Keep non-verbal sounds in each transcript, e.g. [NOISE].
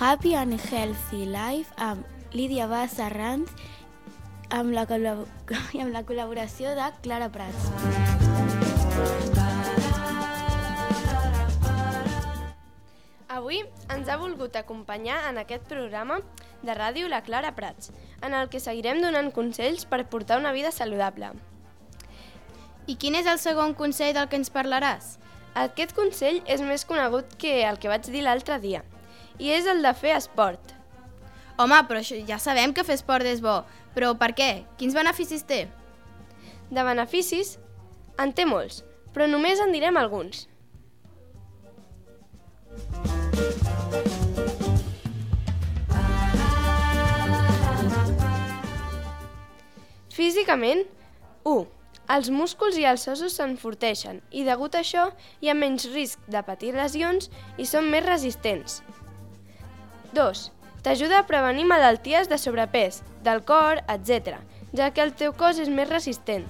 Happy and Healthy Life amb Lídia Bassa Ranz amb la, [LAUGHS] i amb la col·laboració de Clara Prats. Avui ens ha volgut acompanyar en aquest programa de ràdio la Clara Prats, en el que seguirem donant consells per portar una vida saludable. I quin és el segon consell del que ens parlaràs? Aquest consell és més conegut que el que vaig dir l'altre dia, i és el de fer esport. Home, però això, ja sabem que fer esport és bo, però per què? Quins beneficis té? De beneficis, en té molts, però només en direm alguns. Físicament, 1. Els músculs i els ossos s'enforteixen i degut a això hi ha menys risc de patir lesions i són més resistents. 2. T'ajuda a prevenir malalties de sobrepès, del cor, etc., ja que el teu cos és més resistent.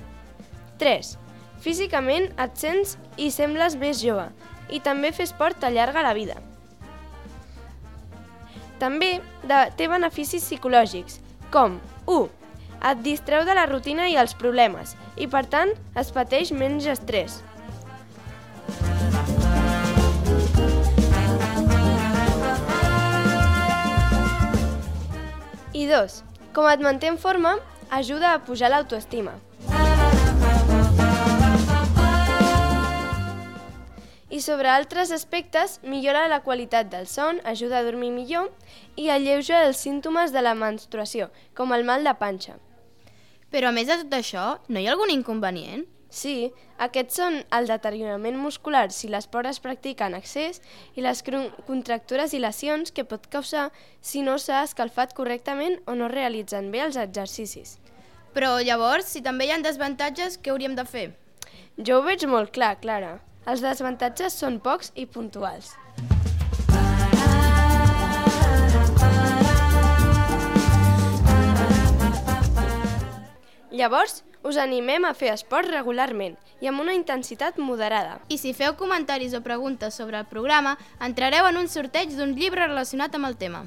3. Físicament et sents i sembles més jove i també fer esport t'allarga la vida. També de, té beneficis psicològics, com 1. Et distreu de la rutina i els problemes i, per tant, es pateix menys estrès. I 2. Com et manté en forma, ajuda a pujar l'autoestima. I sobre altres aspectes, millora la qualitat del son, ajuda a dormir millor i alleuja els símptomes de la menstruació, com el mal de panxa. Però a més de tot això, no hi ha algun inconvenient? Sí, aquests són el deteriorament muscular si l'esport es practica en excés i les contractures i lesions que pot causar si no s'ha escalfat correctament o no realitzen bé els exercicis. Però llavors, si també hi ha desavantatges, què hauríem de fer? Jo ho veig molt clar, Clara. Els desavantatges són pocs i puntuals. Llavors, us animem a fer esport regularment i amb una intensitat moderada. I si feu comentaris o preguntes sobre el programa, entrareu en un sorteig d'un llibre relacionat amb el tema.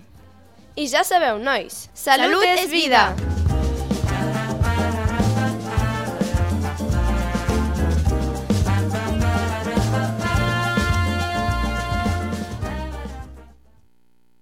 I ja sabeu, nois, salut, Salut és vida! vida!